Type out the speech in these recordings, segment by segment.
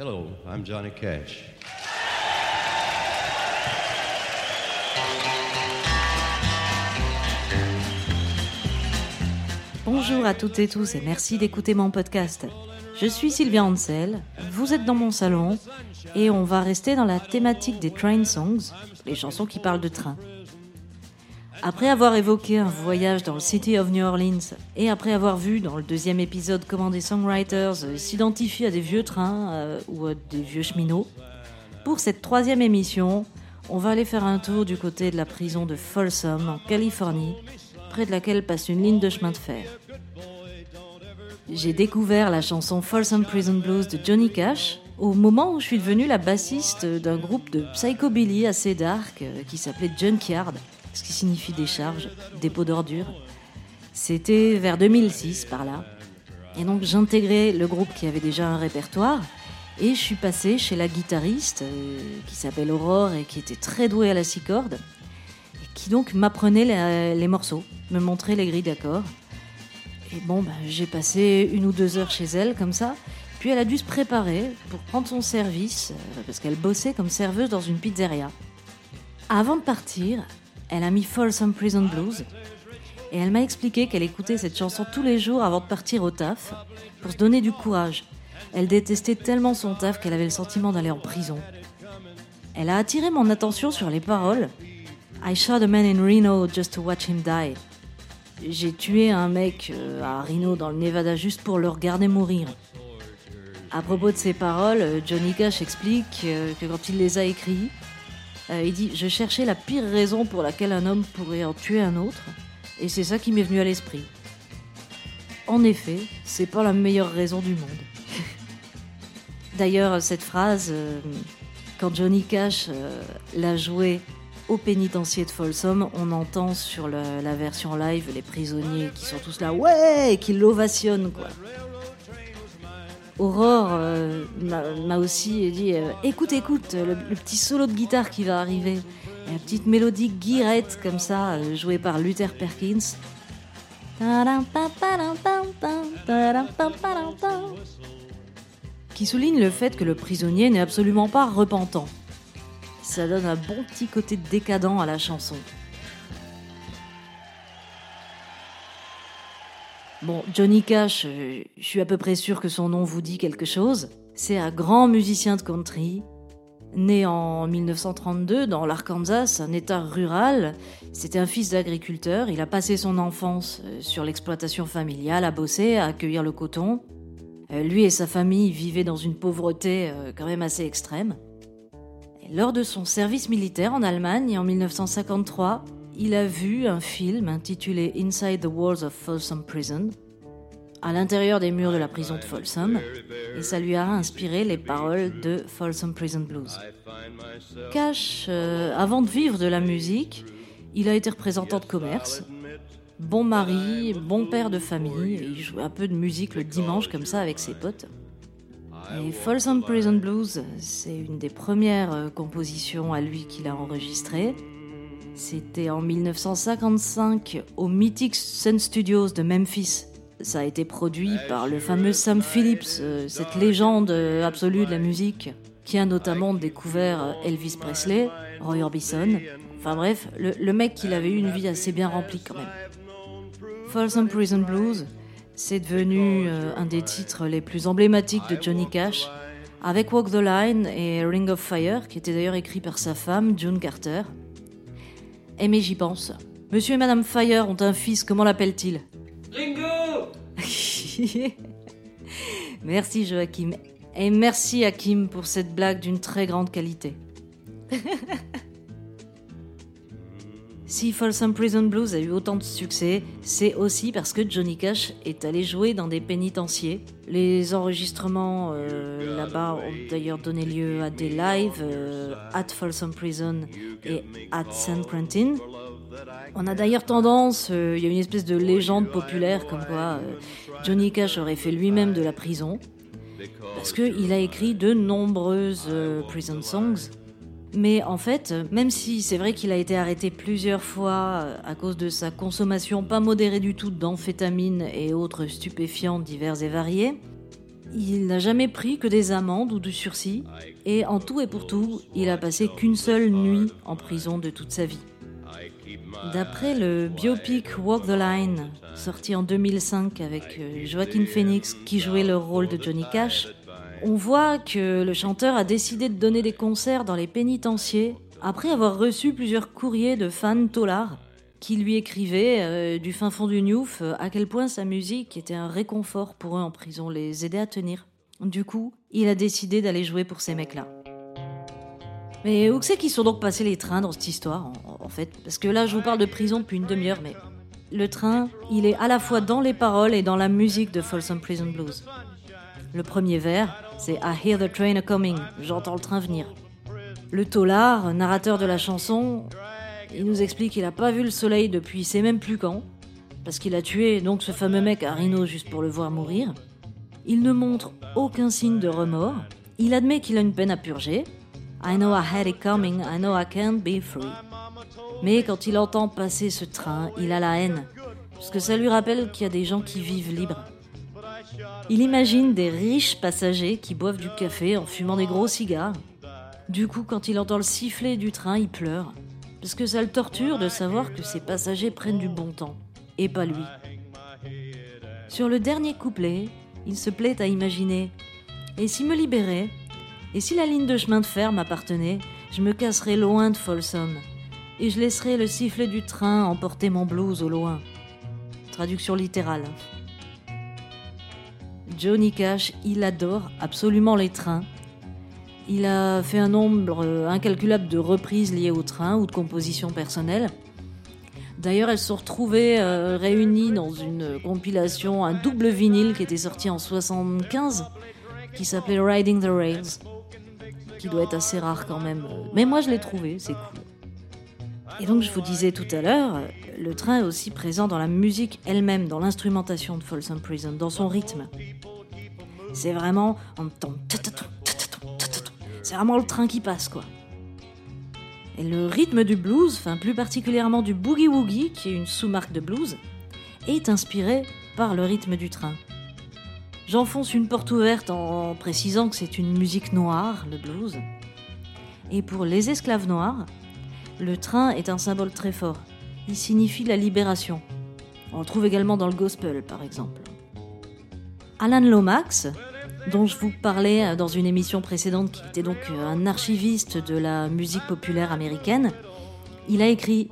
Hello, I'm Johnny Cash. Bonjour à toutes et tous et merci d'écouter mon podcast. Je suis Sylvia Ansel, vous êtes dans mon salon et on va rester dans la thématique des train songs, les chansons qui parlent de train. Après avoir évoqué un voyage dans le City of New Orleans et après avoir vu dans le deuxième épisode comment des songwriters euh, s'identifient à des vieux trains euh, ou à des vieux cheminots, pour cette troisième émission, on va aller faire un tour du côté de la prison de Folsom en Californie, près de laquelle passe une ligne de chemin de fer. J'ai découvert la chanson Folsom Prison Blues de Johnny Cash au moment où je suis devenue la bassiste d'un groupe de psychobilly assez dark euh, qui s'appelait Junkyard ce qui signifie décharge, dépôt d'ordures. C'était vers 2006 par là. Et donc j'intégrais le groupe qui avait déjà un répertoire et je suis passée chez la guitariste euh, qui s'appelle Aurore et qui était très douée à la six cordes et qui donc m'apprenait les, morceaux, me montrait les grilles d'accords. Et bon, ben, j'ai passé une ou deux heures chez elle comme ça. Puis elle a dû se préparer pour prendre son service euh, parce qu'elle bossait comme serveuse dans une pizzeria. Avant de partir, elle a mis Folsom Prison Blues et elle m'a expliqué qu'elle écoutait cette chanson tous les jours avant de partir au taf pour se donner du courage. Elle détestait tellement son taf qu'elle avait le sentiment d'aller en prison. Elle a attiré mon attention sur les paroles. I shot a man in Reno just to watch him die. J'ai tué un mec euh, à Reno dans le Nevada juste pour le regarder mourir. À propos de ces paroles, Johnny Cash explique euh, que quand il les a écrites, euh, il dit Je cherchais la pire raison pour laquelle un homme pourrait en tuer un autre, et c'est ça qui m'est venu à l'esprit. En effet, c'est pas la meilleure raison du monde. D'ailleurs, cette phrase, euh, quand Johnny Cash euh, l'a jouée au pénitencier de Folsom, on entend sur la, version live les prisonniers qui sont tous là, ouais, qui l'ovationnent, quoi. Aurore euh, m'a aussi dit euh, écoute, écoute, le, petit solo de guitare qui va arriver. la petite mélodie guirette comme ça, euh, jouée par Luther Perkins. Qui souligne le fait que le prisonnier n'est absolument pas repentant. Ça donne un bon petit côté décadent à la chanson. Bon, Johnny Cash, euh, je suis à peu près sûr que son nom vous dit quelque chose. C'est un grand musicien de country, né en 1932 dans l'Arkansas, un état rural. C'était un fils d'agriculteur. Il a passé son enfance euh, sur l'exploitation familiale, à bosser, à accueillir le coton. Euh, lui et sa famille vivaient dans une pauvreté quand même assez extrême. lors de son service militaire en Allemagne en 1953, il a vu un film intitulé Inside the Walls of Folsom Prison, à l'intérieur des murs de la prison de Folsom, et ça lui a inspiré les paroles de Folsom Prison Blues. Cash, euh, avant de vivre de la musique, il a été représentant de commerce, bon mari, bon père de famille, il jouait un peu de musique le dimanche comme ça avec ses potes. Et Folsom Prison Blues, c'est une des premières euh, compositions à lui qu'il a enregistrées. C'était en 1955 au Mythic Sun Studios de Memphis. Ça a été produit par le fameux Sam Phillips, euh, cette légende absolue de la musique, qui a notamment découvert Elvis Presley, Roy Orbison. Enfin bref, le, mec, il avait eu une vie assez bien remplie quand même. Folsom Prison Blues, c'est devenu euh, un des titres les plus emblématiques de Johnny Cash, avec Walk the Line et Ring of Fire, qui était d'ailleurs écrit par sa femme, June Carter. Eh mais j'y pense. Monsieur et Madame Fire ont un fils, comment l'appelle-t-il Ringo Merci Joachim. Et merci Hakim pour cette blague d'une très grande qualité. si Folsom Prison Blues a eu autant de succès, c'est aussi parce que Johnny Cash est allé jouer dans des pénitenciers. Les enregistrements euh, là-bas ont d'ailleurs donné lieu à des lives euh, at Folsom Prison et at San Quentin. On a d'ailleurs tendance, euh, il y a une espèce de légende populaire comme quoi Johnny Cash aurait fait lui-même de la prison, parce qu'il a écrit de nombreuses prison songs mais en fait, même si c'est vrai qu'il a été arrêté plusieurs fois euh, à cause de sa consommation pas modérée du tout d'amphétamines et autres stupéfiants divers et variés, Il n'a jamais pris que des amendes ou du sursis, et en tout et pour tout, il a passé qu'une seule nuit en prison de toute sa vie. D'après le biopic Walk the Line, sorti en 2005 avec euh, Joaquin Phoenix qui jouait le rôle de Johnny Cash, on voit que le chanteur a décidé de donner des concerts dans les pénitenciers après avoir reçu plusieurs courriers de fans tolards qui lui écrivaient euh, du fin fond du Newf euh, à quel point sa musique était un réconfort pour eux en prison, les aider à tenir. Du coup, il a décidé d'aller jouer pour ces mecs-là. Mais où c'est qu'ils sont donc passés les trains dans cette histoire, en, fait? Parce que là, je vous parle de prison depuis une demi-heure, mais le train, il est à la fois dans les paroles et dans la musique de Folsom Prison Blues. Le premier vers, c'est I hear the train coming, j'entends le train venir. Le tolard, narrateur de la chanson, il nous explique qu'il n'a pas vu le soleil depuis c'est même plus quand, parce qu'il a tué donc ce fameux mec à juste pour le voir mourir. Il ne montre aucun signe de remords. Il admet qu'il a une peine à purger. I know I had it coming, I know I can't be free. Mais quand il entend passer ce train, il a la haine, parce que ça lui rappelle qu'il y a des gens qui vivent libres. Il imagine des riches passagers qui boivent du café en fumant des gros cigares. Du coup, quand il entend le sifflet du train, il pleure parce que ça le torture de savoir que ses passagers prennent du bon temps, et pas lui. Sur le dernier couplet, il se plaît à imaginer Et s'il me libérait Et si la ligne de chemin de fer m'appartenait Je me casserais loin de Folsom, et je laisserais le sifflet du train emporter mon blues au loin. Traduction littérale. Johnny Cash, il adore absolument les trains il a fait un nombre euh, incalculable de reprises liées au train ou de compositions personnelles. D'ailleurs, elles sont retrouvées euh, réunies dans une compilation, un double vinyle qui était sorti en 75, qui s'appelait Riding the Rails, qui doit être assez rare quand même. Mais moi, je l'ai trouvé, c'est cool. Et donc, je vous disais tout à l'heure, le train est aussi présent dans la musique elle-même, dans l'instrumentation de Folsom Prison, dans son rythme. C'est vraiment en le train qui passe, quoi. Et le rythme du blues, enfin plus particulièrement du boogie woogie, qui est une sous-marque de blues, est inspiré par le rythme du train. J'enfonce une porte ouverte en précisant que c'est une musique noire, le blues. Et pour les esclaves noirs, le train est un symbole très fort. Il signifie la libération. On le trouve également dans le gospel, par exemple. Alan Lomax, dont je vous parlais euh, dans une émission précédente, qui était donc euh, un archiviste de la musique populaire américaine, il a écrit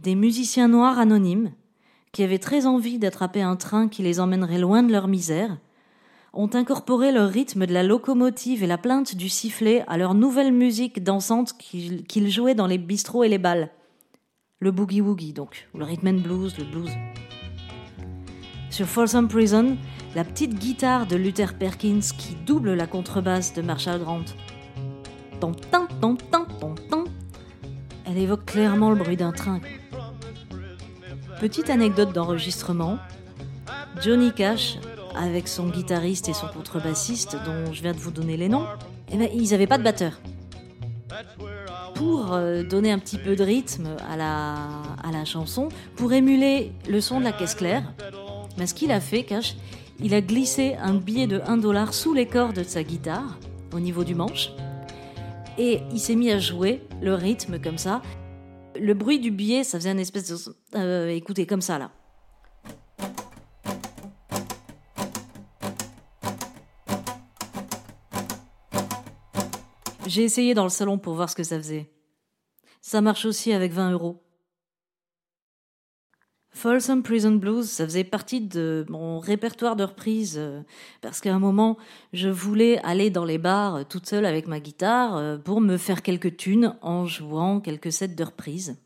Des musiciens noirs anonymes, qui avaient très envie d'attraper un train qui les emmènerait loin de leur misère, ont incorporé le rythme de la locomotive et la plainte du sifflet à leur nouvelle musique dansante qu'ils jouaient dans les bistrots et les bals. Le boogie-woogie, donc, ou le rhythm and blues, le blues. Sur Folsom Prison, la petite guitare de Luther Perkins qui double la contrebasse de Marshall Grant. Elle évoque clairement le bruit d'un train. Petite anecdote d'enregistrement, Johnny Cash, avec son guitariste et son contrebassiste, dont je viens de vous donner les noms, eh ben, ils n'avaient pas de batteur. Pour euh, donner un petit peu de rythme à la, chanson, pour émuler le son de la caisse claire, mais ce qu'il a fait, Cash, il a glissé un billet de 1 dollar sous les cordes de sa guitare, au niveau du manche, et il s'est mis à jouer le rythme comme ça. Le bruit du billet, ça faisait une espèce de... Euh, écoutez, comme ça là. J'ai essayé dans le salon pour voir ce que ça faisait. Ça marche aussi avec 20 euros. Folsom Prison Blues, ça faisait partie de mon répertoire de reprises euh, parce qu'à un moment, je voulais aller dans les bars euh, toute seule avec ma guitare euh, pour me faire quelques tunes en jouant quelques sets de reprises.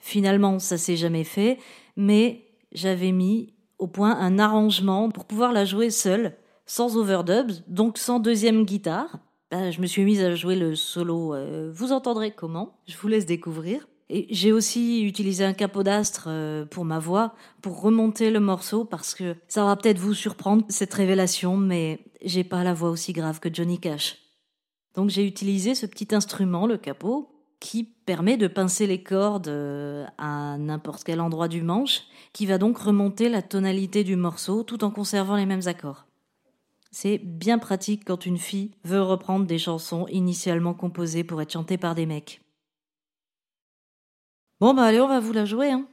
Finalement, ça s'est jamais fait, mais j'avais mis au point un arrangement pour pouvoir la jouer seule, sans overdubs, donc sans deuxième guitare. Ben, je me suis mise à jouer le solo. vous entendrez comment Je vous laisse découvrir j'ai aussi utilisé un capot d'astre euh, pour ma voix, pour remonter le morceau, parce que ça va peut-être vous surprendre cette révélation, mais j'ai pas la voix aussi grave que Johnny Cash. Donc j'ai utilisé ce petit instrument, le capot, qui permet de pincer les cordes euh, à n'importe quel endroit du manche, qui va donc remonter la tonalité du morceau tout en conservant les mêmes accords. C'est bien pratique quand une fille veut reprendre des chansons initialement composées pour être chantées par des mecs. Bon bah allez, on va vous la jouer hein.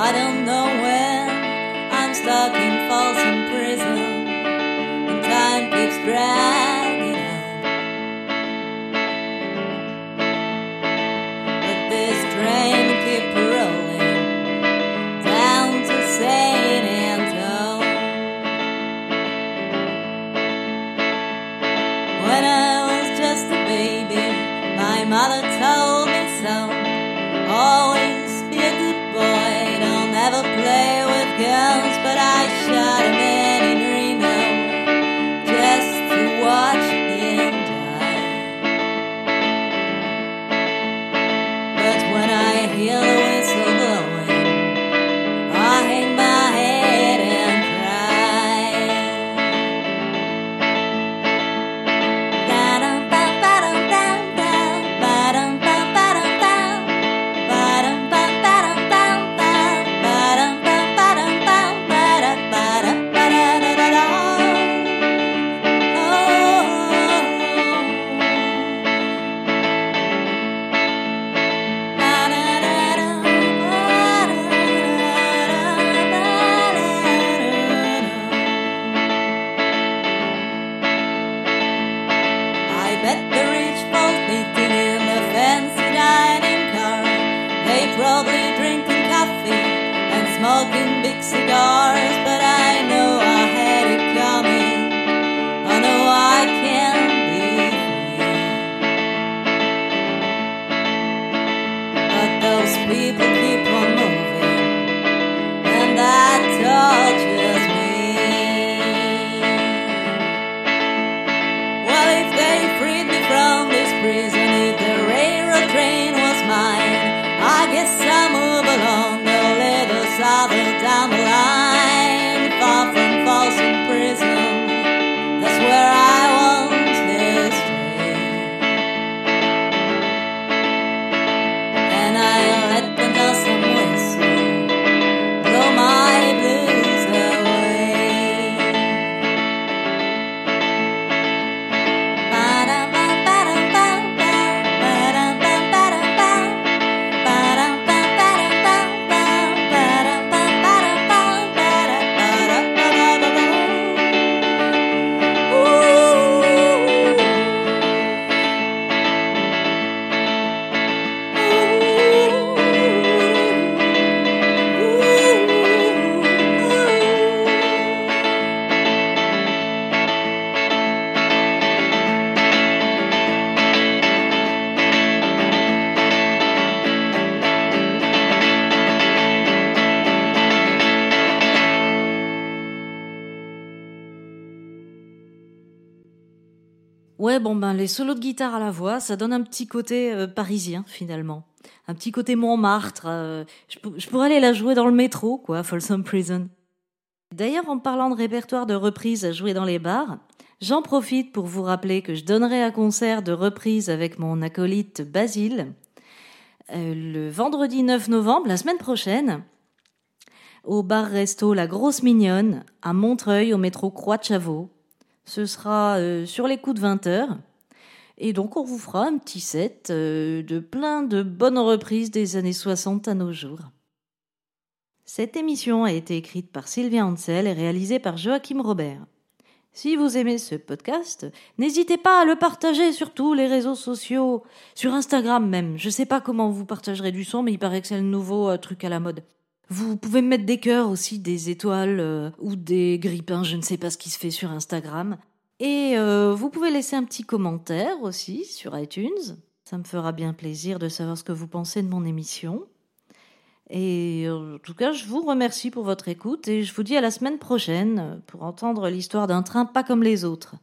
I don't know. I'm stuck in and bright. Ouais, bon ben les solos de guitare à la voix, ça donne un petit côté euh, parisien finalement, un petit côté Montmartre. euh, je, pour- je pourrais aller la jouer dans le métro, quoi, Folsom Prison. D'ailleurs, en parlant de répertoire de reprises à jouer dans les bars, j'en profite pour vous rappeler que je donnerai un concert de reprise avec mon acolyte Basile euh, le vendredi 9 novembre, la semaine prochaine, au bar-resto La Grosse Mignonne à Montreuil au métro Croix-de-Chavaux. Ce sera euh, sur les coups de 20 heures. Et donc, on vous fera un petit set euh, de plein de bonnes reprises des années 60 à nos jours. Cette émission a été écrite par Sylvia Ansel et réalisée par Joachim Robert. Si vous aimez ce podcast, n'hésitez pas à le partager sur tous les réseaux sociaux, sur Instagram même. Je sais pas comment vous partagerez du son, mais il paraît que c'est le nouveau euh, truc à la mode. Vous pouvez me mettre des cœurs aussi, des étoiles euh, ou des grippins, je ne sais pas ce qui se fait sur Instagram. Et euh, vous pouvez laisser un petit commentaire aussi sur iTunes. Ça me fera bien plaisir de savoir ce que vous pensez de mon émission. Et euh, en tout cas, je vous remercie pour votre écoute et je vous dis à la semaine prochaine pour entendre l'histoire d'un train pas comme les autres.